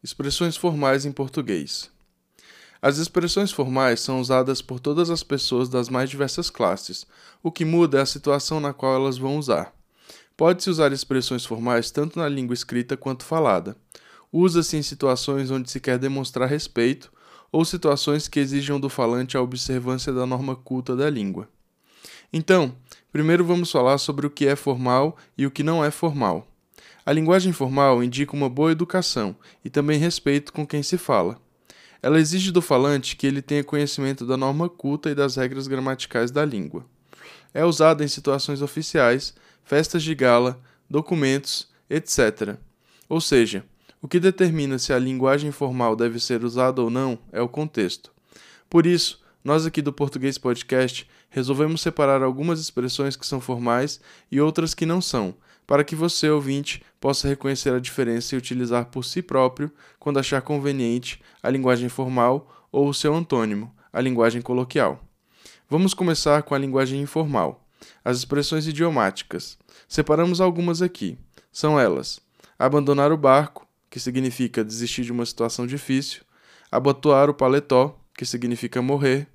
Expressões formais em português. As expressões formais são usadas por todas as pessoas das mais diversas classes. O que muda é a situação na qual elas vão usar. Pode-se usar expressões formais tanto na língua escrita quanto falada. Usa-se em situações onde se quer demonstrar respeito ou situações que exijam do falante a observância da norma culta da língua. Então, primeiro vamos falar sobre o que é formal e o que não é formal. A linguagem formal indica uma boa educação e também respeito com quem se fala. Ela exige do falante que ele tenha conhecimento da norma culta e das regras gramaticais da língua. É usada em situações oficiais, festas de gala, documentos, etc. Ou seja, o que determina se a linguagem formal deve ser usada ou não é o contexto. Por isso, nós aqui do Português Podcast resolvemos separar algumas expressões que são formais e outras que não são, para que você, ouvinte, possa reconhecer a diferença e utilizar por si próprio, quando achar conveniente, a linguagem formal ou o seu antônimo, a linguagem coloquial. Vamos começar com a linguagem informal, as expressões idiomáticas. Separamos algumas aqui. São elas: abandonar o barco, que significa desistir de uma situação difícil, abotoar o paletó, que significa morrer,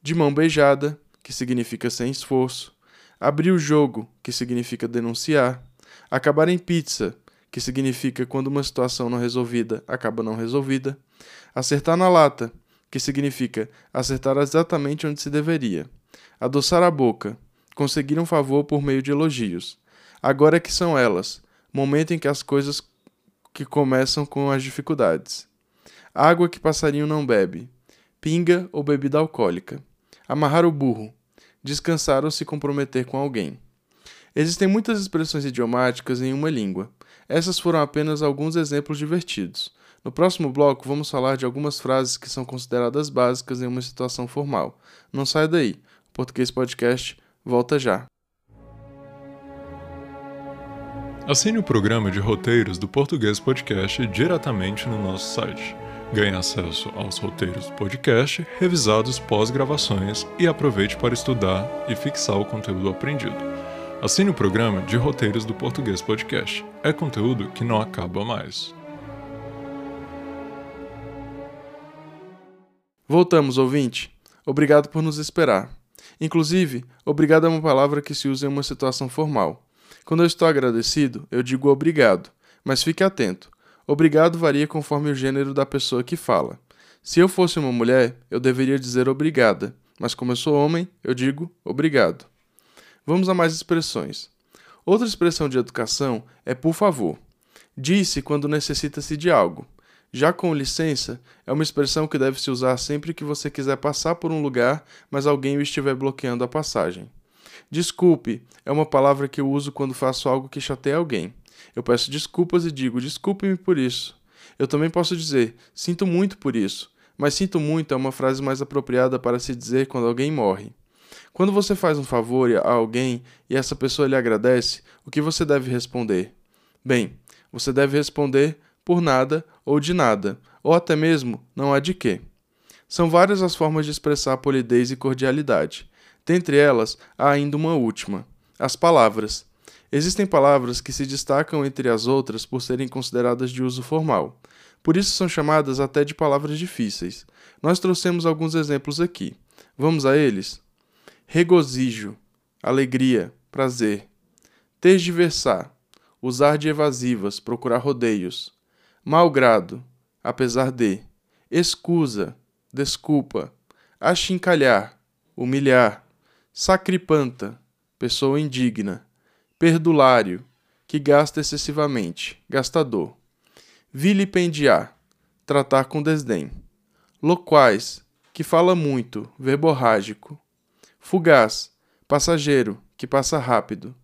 de mão beijada, que significa sem esforço, abrir o jogo, que significa denunciar, Acabar em pizza, que significa quando uma situação não resolvida acaba não resolvida. Acertar na lata, que significa acertar exatamente onde se deveria. Adoçar a boca, conseguir um favor por meio de elogios. Agora que são elas, momento em que as coisas que começam com as dificuldades. Água que passarinho não bebe. Pinga ou bebida alcoólica. Amarrar o burro. Descansar ou se comprometer com alguém. Existem muitas expressões idiomáticas em uma língua. Essas foram apenas alguns exemplos divertidos. No próximo bloco, vamos falar de algumas frases que são consideradas básicas em uma situação formal. Não saia daí. O Português Podcast volta já. Assine o programa de roteiros do Português Podcast diretamente no nosso site. Ganhe acesso aos roteiros do podcast, revisados pós-gravações e aproveite para estudar e fixar o conteúdo aprendido. Assine o programa de roteiros do Português Podcast. É conteúdo que não acaba mais. Voltamos, ouvinte. Obrigado por nos esperar. Inclusive, obrigado é uma palavra que se usa em uma situação formal. Quando eu estou agradecido, eu digo obrigado, mas fique atento. Obrigado varia conforme o gênero da pessoa que fala. Se eu fosse uma mulher, eu deveria dizer obrigada, mas como eu sou homem, eu digo obrigado. Vamos a mais expressões. Outra expressão de educação é por favor. Disse quando necessita-se de algo. Já com licença, é uma expressão que deve se usar sempre que você quiser passar por um lugar, mas alguém o estiver bloqueando a passagem. Desculpe é uma palavra que eu uso quando faço algo que chateia alguém. Eu peço desculpas e digo desculpe-me por isso. Eu também posso dizer sinto muito por isso, mas sinto muito é uma frase mais apropriada para se dizer quando alguém morre. Quando você faz um favor a alguém e essa pessoa lhe agradece, o que você deve responder? Bem, você deve responder por nada ou de nada, ou até mesmo não há de quê. São várias as formas de expressar polidez e cordialidade. Dentre elas, há ainda uma última: as palavras. Existem palavras que se destacam entre as outras por serem consideradas de uso formal. Por isso são chamadas até de palavras difíceis. Nós trouxemos alguns exemplos aqui. Vamos a eles? Regozijo, alegria, prazer, tergiversar, usar de evasivas, procurar rodeios, mau grado, apesar de, escusa, desculpa, achincalhar, humilhar, sacripanta, pessoa indigna, perdulário, que gasta excessivamente, gastador, vilipendiar, tratar com desdém, loquaz, que fala muito, verborrágico, fugaz, passageiro, que passa rápido.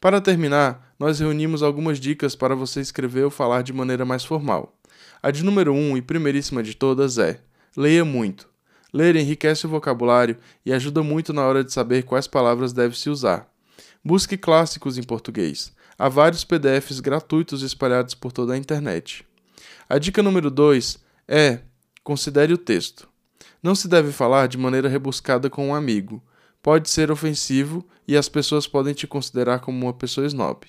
Para terminar, nós reunimos algumas dicas para você escrever ou falar de maneira mais formal. A de número 1 um, e primeiríssima de todas é: leia muito. Ler enriquece o vocabulário e ajuda muito na hora de saber quais palavras deve-se usar. Busque clássicos em português. Há vários PDFs gratuitos espalhados por toda a internet. A dica número 2 é: considere o texto. Não se deve falar de maneira rebuscada com um amigo. Pode ser ofensivo e as pessoas podem te considerar como uma pessoa snob.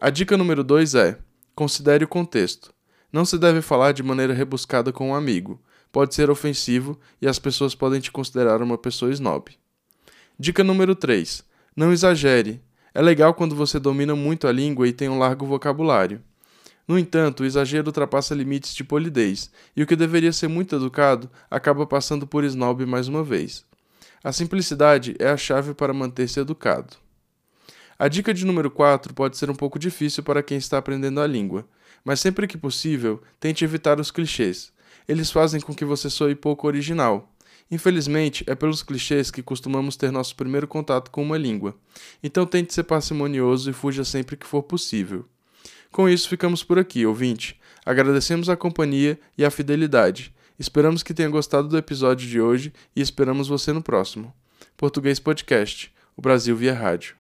A dica número 2 é: considere o contexto. Não se deve falar de maneira rebuscada com um amigo. Pode ser ofensivo e as pessoas podem te considerar uma pessoa snob. Dica número 3: não exagere. É legal quando você domina muito a língua e tem um largo vocabulário. No entanto, o exagero ultrapassa limites de polidez, e o que deveria ser muito educado acaba passando por snob mais uma vez. A simplicidade é a chave para manter-se educado. A dica de número 4 pode ser um pouco difícil para quem está aprendendo a língua, mas sempre que possível, tente evitar os clichês. Eles fazem com que você soe pouco original. Infelizmente, é pelos clichês que costumamos ter nosso primeiro contato com uma língua. Então tente ser parcimonioso e fuja sempre que for possível. Com isso, ficamos por aqui, ouvinte. Agradecemos a companhia e a fidelidade. Esperamos que tenha gostado do episódio de hoje e esperamos você no próximo. Português Podcast, o Brasil via rádio.